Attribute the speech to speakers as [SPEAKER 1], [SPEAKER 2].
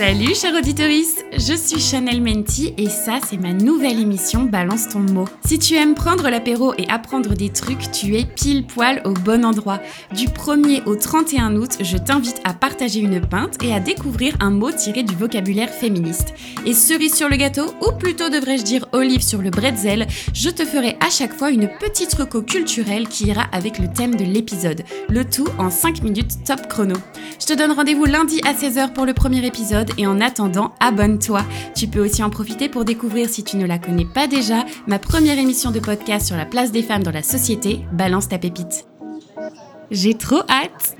[SPEAKER 1] Salut chère auditorice, je suis Chanel Menti et ça c'est ma nouvelle émission Balance ton mot. Si tu aimes prendre l'apéro et apprendre des trucs, tu es pile poil au bon endroit. Du 1er au 31 août, je t'invite à partager une pinte et à découvrir un mot tiré du vocabulaire féministe. Et cerise sur le gâteau, ou plutôt devrais-je dire olive sur le bretzel, je te ferai à chaque fois une petite reco culturelle qui ira avec le thème de l'épisode. Le tout en 5 minutes top chrono. Je te donne rendez-vous lundi à 16h pour le premier et en attendant, abonne-toi. Tu peux aussi en profiter pour découvrir, si tu ne la connais pas déjà, ma première émission de podcast sur la place des femmes dans la société, Balance ta pépite. J'ai trop hâte